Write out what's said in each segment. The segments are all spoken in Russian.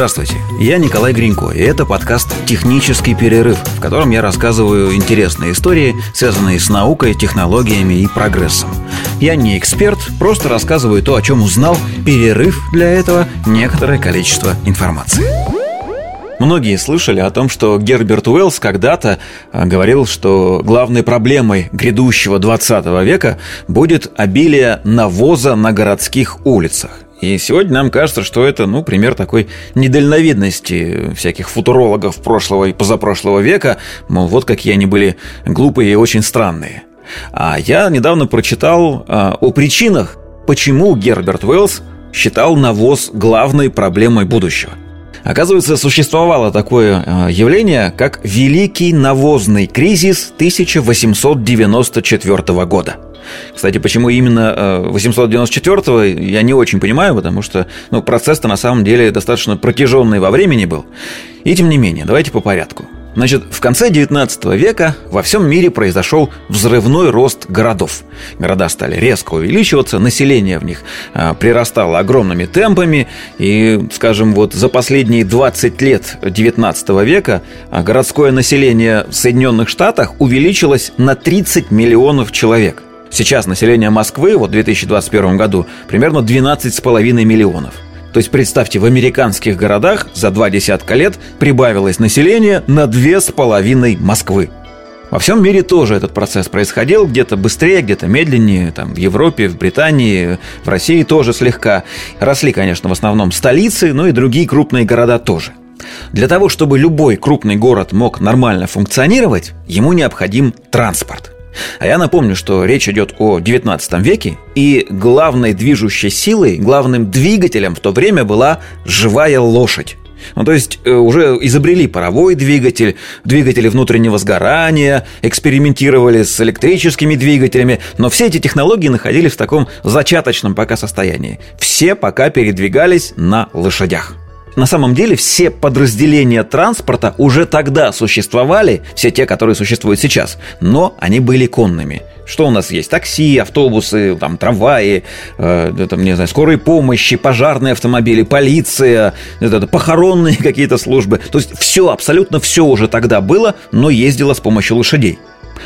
Здравствуйте, я Николай Гринько, и это подкаст «Технический перерыв», в котором я рассказываю интересные истории, связанные с наукой, технологиями и прогрессом. Я не эксперт, просто рассказываю то, о чем узнал, перерыв для этого некоторое количество информации. Многие слышали о том, что Герберт Уэллс когда-то а, говорил, что главной проблемой грядущего 20 века будет обилие навоза на городских улицах. И сегодня нам кажется, что это, ну, пример такой недальновидности всяких футурологов прошлого и позапрошлого века, мол, вот какие они были глупые и очень странные. А я недавно прочитал а, о причинах, почему Герберт Уэллс считал навоз главной проблемой будущего. Оказывается, существовало такое а, явление, как Великий навозный кризис 1894 года – кстати, почему именно 894-го, э, я не очень понимаю, потому что ну, процесс-то на самом деле достаточно протяженный во времени был. И тем не менее, давайте по порядку. Значит, в конце 19 века во всем мире произошел взрывной рост городов. Города стали резко увеличиваться, население в них а, прирастало огромными темпами, и, скажем, вот за последние 20 лет 19 века а, городское население в Соединенных Штатах увеличилось на 30 миллионов человек – Сейчас население Москвы вот в 2021 году примерно 12,5 миллионов. То есть представьте, в американских городах за два десятка лет прибавилось население на две с половиной Москвы. Во всем мире тоже этот процесс происходил, где-то быстрее, где-то медленнее, там, в Европе, в Британии, в России тоже слегка. Росли, конечно, в основном столицы, но и другие крупные города тоже. Для того, чтобы любой крупный город мог нормально функционировать, ему необходим транспорт – а я напомню, что речь идет о 19 веке, и главной движущей силой, главным двигателем в то время была живая лошадь. Ну, то есть э, уже изобрели паровой двигатель, двигатели внутреннего сгорания, экспериментировали с электрическими двигателями, но все эти технологии находились в таком зачаточном пока состоянии. Все пока передвигались на лошадях. На самом деле все подразделения транспорта уже тогда существовали, все те, которые существуют сейчас, но они были конными. Что у нас есть? Такси, автобусы, там, трамваи, э, там, не знаю, скорой помощи, пожарные автомобили, полиция, это, похоронные какие-то службы. То есть все, абсолютно все уже тогда было, но ездило с помощью лошадей.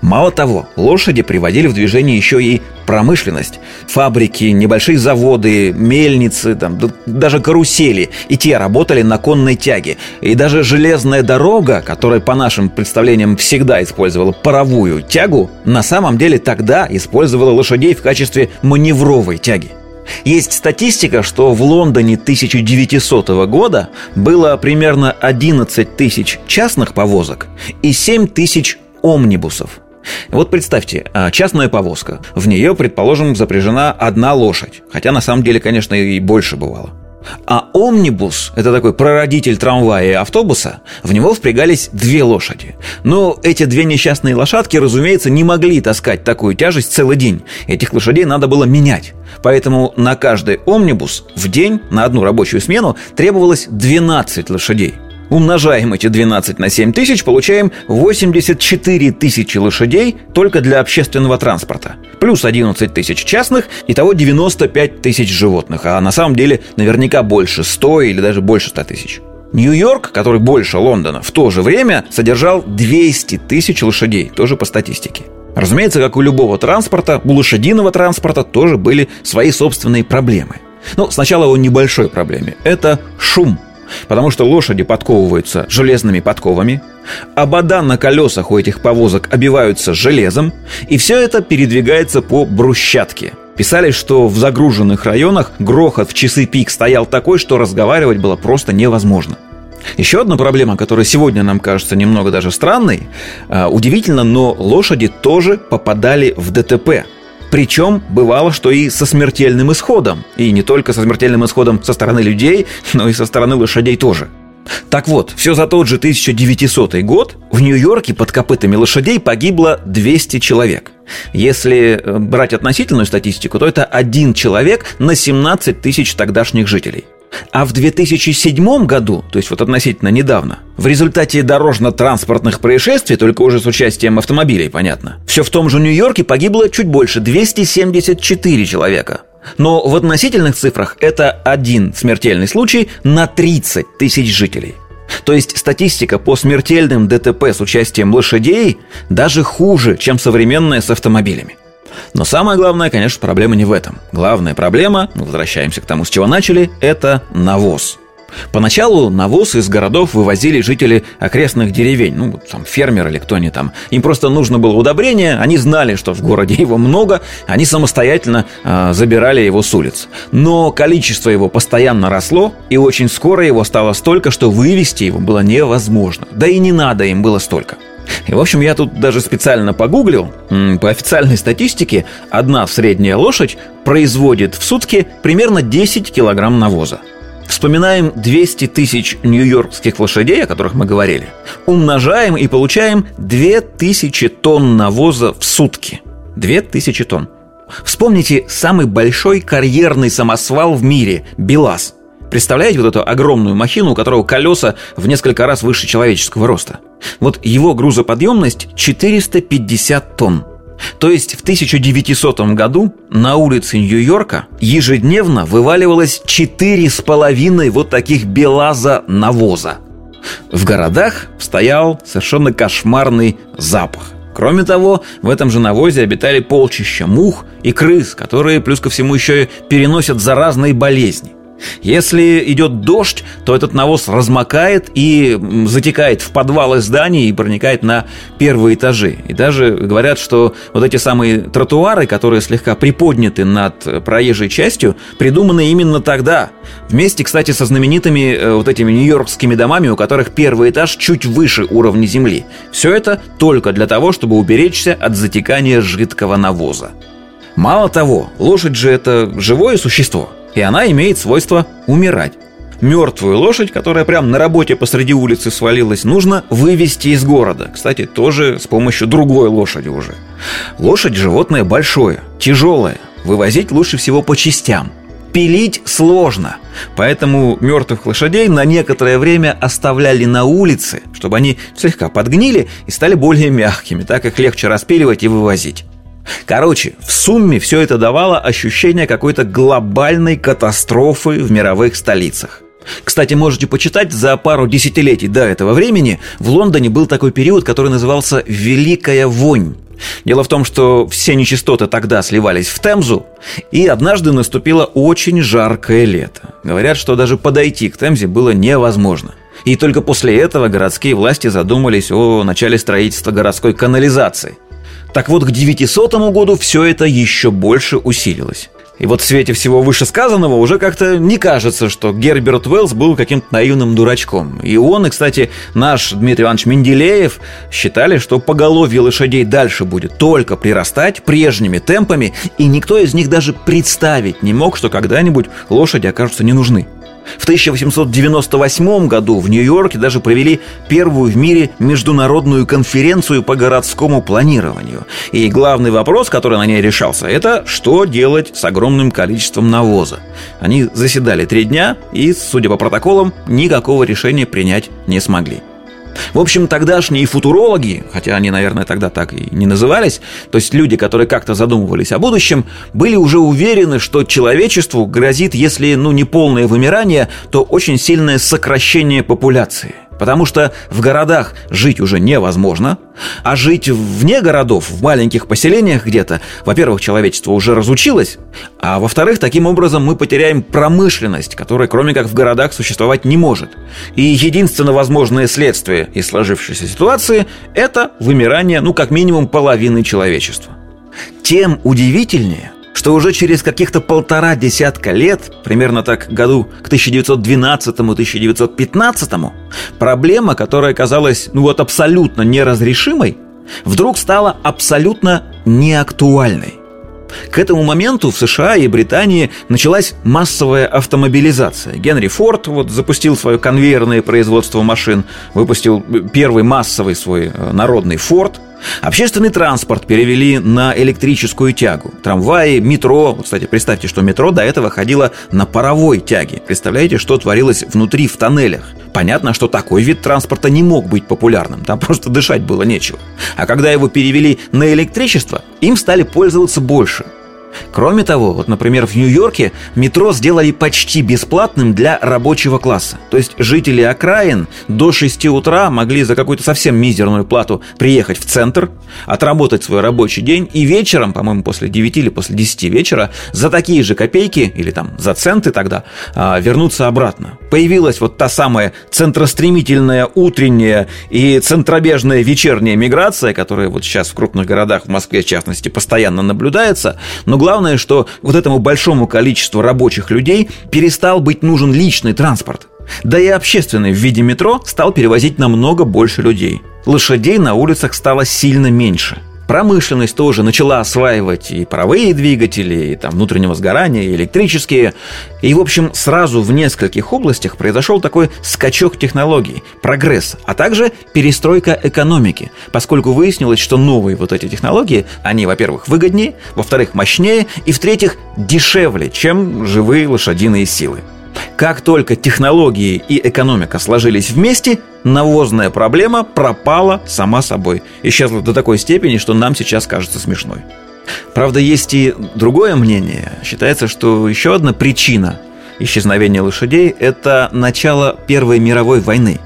Мало того, лошади приводили в движение еще и промышленность. Фабрики, небольшие заводы, мельницы, там, даже карусели. И те работали на конной тяге. И даже железная дорога, которая по нашим представлениям всегда использовала паровую тягу, на самом деле тогда использовала лошадей в качестве маневровой тяги. Есть статистика, что в Лондоне 1900 года было примерно 11 тысяч частных повозок и 7 тысяч омнибусов. Вот представьте, а, частная повозка. В нее, предположим, запряжена одна лошадь. Хотя на самом деле, конечно, и больше бывало. А омнибус, это такой прародитель трамвая и автобуса, в него впрягались две лошади. Но эти две несчастные лошадки, разумеется, не могли таскать такую тяжесть целый день. Этих лошадей надо было менять. Поэтому на каждый омнибус в день, на одну рабочую смену, требовалось 12 лошадей. Умножаем эти 12 на 7 тысяч, получаем 84 тысячи лошадей только для общественного транспорта. Плюс 11 тысяч частных, итого 95 тысяч животных. А на самом деле наверняка больше 100 или даже больше 100 тысяч. Нью-Йорк, который больше Лондона, в то же время содержал 200 тысяч лошадей, тоже по статистике. Разумеется, как у любого транспорта, у лошадиного транспорта тоже были свои собственные проблемы. Но сначала о небольшой проблеме. Это шум – Потому что лошади подковываются железными подковами, обода на колесах у этих повозок обиваются железом, и все это передвигается по брусчатке. Писали, что в загруженных районах грохот в часы пик стоял такой, что разговаривать было просто невозможно. Еще одна проблема, которая сегодня нам кажется немного даже странной, а, удивительно, но лошади тоже попадали в ДТП – причем бывало, что и со смертельным исходом. И не только со смертельным исходом со стороны людей, но и со стороны лошадей тоже. Так вот, все за тот же 1900 год в Нью-Йорке под копытами лошадей погибло 200 человек. Если э, брать относительную статистику, то это один человек на 17 тысяч тогдашних жителей. А в 2007 году, то есть вот относительно недавно, в результате дорожно-транспортных происшествий, только уже с участием автомобилей, понятно, все в том же Нью-Йорке погибло чуть больше 274 человека. Но в относительных цифрах это один смертельный случай на 30 тысяч жителей. То есть статистика по смертельным ДТП с участием лошадей даже хуже, чем современная с автомобилями. Но самое главное, конечно, проблема не в этом. Главная проблема, мы возвращаемся к тому, с чего начали, это навоз – Поначалу навоз из городов вывозили жители окрестных деревень, ну, там, фермеры или кто они там. Им просто нужно было удобрение, они знали, что в городе его много, они самостоятельно э, забирали его с улиц. Но количество его постоянно росло, и очень скоро его стало столько, что вывести его было невозможно. Да и не надо им было столько. И, в общем, я тут даже специально погуглил. По официальной статистике, одна средняя лошадь производит в сутки примерно 10 килограмм навоза. Вспоминаем 200 тысяч нью-йоркских лошадей, о которых мы говорили. Умножаем и получаем 2000 тонн навоза в сутки. 2000 тонн. Вспомните самый большой карьерный самосвал в мире – БелАЗ. Представляете вот эту огромную махину, у которого колеса в несколько раз выше человеческого роста? Вот его грузоподъемность 450 тонн. То есть в 1900 году на улице Нью-Йорка ежедневно вываливалось четыре с половиной вот таких белаза навоза. В городах стоял совершенно кошмарный запах. Кроме того, в этом же навозе обитали полчища мух и крыс, которые, плюс ко всему, еще и переносят заразные болезни. Если идет дождь, то этот навоз размокает и затекает в подвалы зданий и проникает на первые этажи. И даже говорят, что вот эти самые тротуары, которые слегка приподняты над проезжей частью, придуманы именно тогда. Вместе, кстати, со знаменитыми э, вот этими нью-йоркскими домами, у которых первый этаж чуть выше уровня земли. Все это только для того, чтобы уберечься от затекания жидкого навоза. Мало того, лошадь же это живое существо – и она имеет свойство умирать. Мертвую лошадь, которая прямо на работе посреди улицы свалилась, нужно вывести из города. Кстати, тоже с помощью другой лошади уже. Лошадь – животное большое, тяжелое. Вывозить лучше всего по частям. Пилить сложно. Поэтому мертвых лошадей на некоторое время оставляли на улице, чтобы они слегка подгнили и стали более мягкими. Так их легче распиливать и вывозить. Короче, в сумме все это давало ощущение какой-то глобальной катастрофы в мировых столицах. Кстати, можете почитать, за пару десятилетий до этого времени в Лондоне был такой период, который назывался «Великая вонь». Дело в том, что все нечистоты тогда сливались в Темзу, и однажды наступило очень жаркое лето. Говорят, что даже подойти к Темзе было невозможно. И только после этого городские власти задумались о начале строительства городской канализации – так вот, к 900 году все это еще больше усилилось. И вот в свете всего вышесказанного уже как-то не кажется, что Герберт Уэллс был каким-то наивным дурачком. И он, и, кстати, наш Дмитрий Иванович Менделеев считали, что поголовье лошадей дальше будет только прирастать прежними темпами, и никто из них даже представить не мог, что когда-нибудь лошади окажутся не нужны. В 1898 году в Нью-Йорке даже провели первую в мире международную конференцию по городскому планированию. И главный вопрос, который на ней решался, это что делать с огромным количеством навоза. Они заседали три дня и, судя по протоколам, никакого решения принять не смогли. В общем, тогдашние футурологи, хотя они, наверное, тогда так и не назывались, то есть люди, которые как-то задумывались о будущем, были уже уверены, что человечеству грозит, если ну, не полное вымирание, то очень сильное сокращение популяции – Потому что в городах жить уже невозможно, а жить вне городов, в маленьких поселениях где-то, во-первых, человечество уже разучилось, а во-вторых, таким образом мы потеряем промышленность, которая кроме как в городах существовать не может. И единственно возможное следствие из сложившейся ситуации – это вымирание, ну, как минимум, половины человечества. Тем удивительнее, что уже через каких-то полтора десятка лет, примерно так году к 1912-1915, проблема, которая казалась ну вот абсолютно неразрешимой, вдруг стала абсолютно неактуальной. К этому моменту в США и Британии началась массовая автомобилизация. Генри Форд вот запустил свое конвейерное производство машин, выпустил первый массовый свой э, народный Форд – Общественный транспорт перевели на электрическую тягу. Трамваи, метро. Вот, кстати, представьте, что метро до этого ходило на паровой тяге. Представляете, что творилось внутри в тоннелях? Понятно, что такой вид транспорта не мог быть популярным. Там просто дышать было нечего. А когда его перевели на электричество, им стали пользоваться больше. Кроме того, вот, например, в Нью-Йорке метро сделали почти бесплатным для рабочего класса. То есть жители окраин до 6 утра могли за какую-то совсем мизерную плату приехать в центр, отработать свой рабочий день и вечером, по-моему, после 9 или после 10 вечера, за такие же копейки или там за центы тогда а, вернуться обратно. Появилась вот та самая центростремительная утренняя и центробежная вечерняя миграция, которая вот сейчас в крупных городах, в Москве в частности, постоянно наблюдается. Но главное, что вот этому большому количеству рабочих людей перестал быть нужен личный транспорт. Да и общественный в виде метро стал перевозить намного больше людей. Лошадей на улицах стало сильно меньше – Промышленность тоже начала осваивать и паровые двигатели, и там внутреннего сгорания, и электрические. И, в общем, сразу в нескольких областях произошел такой скачок технологий, прогресс, а также перестройка экономики, поскольку выяснилось, что новые вот эти технологии, они, во-первых, выгоднее, во-вторых, мощнее, и, в-третьих, дешевле, чем живые лошадиные силы. Как только технологии и экономика сложились вместе, навозная проблема пропала сама собой. Исчезла до такой степени, что нам сейчас кажется смешной. Правда, есть и другое мнение. Считается, что еще одна причина исчезновения лошадей – это начало Первой мировой войны.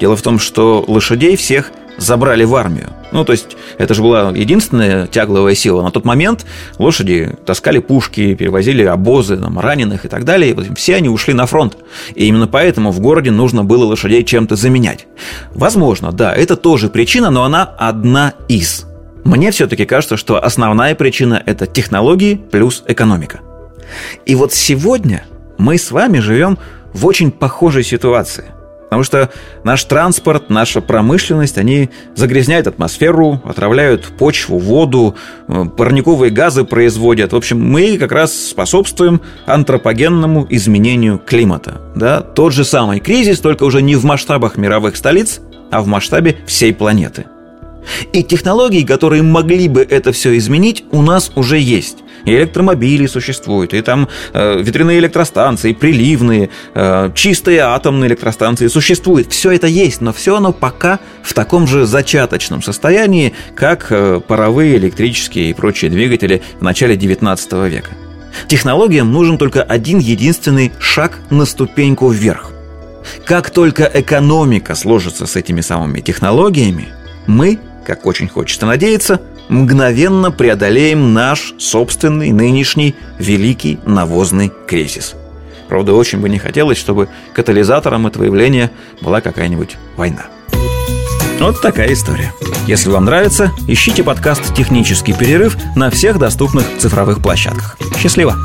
Дело в том, что лошадей всех забрали в армию. Ну, то есть, это же была единственная тягловая сила. На тот момент лошади таскали пушки, перевозили обозы, там, раненых и так далее. И все они ушли на фронт. И именно поэтому в городе нужно было лошадей чем-то заменять. Возможно, да, это тоже причина, но она одна из. Мне все-таки кажется, что основная причина – это технологии плюс экономика. И вот сегодня мы с вами живем в очень похожей ситуации – Потому что наш транспорт, наша промышленность, они загрязняют атмосферу, отравляют почву, воду, э, парниковые газы производят. В общем, мы как раз способствуем антропогенному изменению климата. Да? Тот же самый кризис, только уже не в масштабах мировых столиц, а в масштабе всей планеты. И технологии, которые могли бы это все изменить, у нас уже есть. И электромобили существуют, и там э, ветряные электростанции, приливные, э, чистые атомные электростанции существуют. Все это есть, но все оно пока в таком же зачаточном состоянии, как э, паровые, электрические и прочие двигатели в начале 19 века. Технологиям нужен только один единственный шаг на ступеньку вверх. Как только экономика сложится с этими самыми технологиями, мы как очень хочется надеяться, мгновенно преодолеем наш собственный нынешний великий навозный кризис. Правда, очень бы не хотелось, чтобы катализатором этого явления была какая-нибудь война. Вот такая история. Если вам нравится, ищите подкаст «Технический перерыв» на всех доступных цифровых площадках. Счастливо!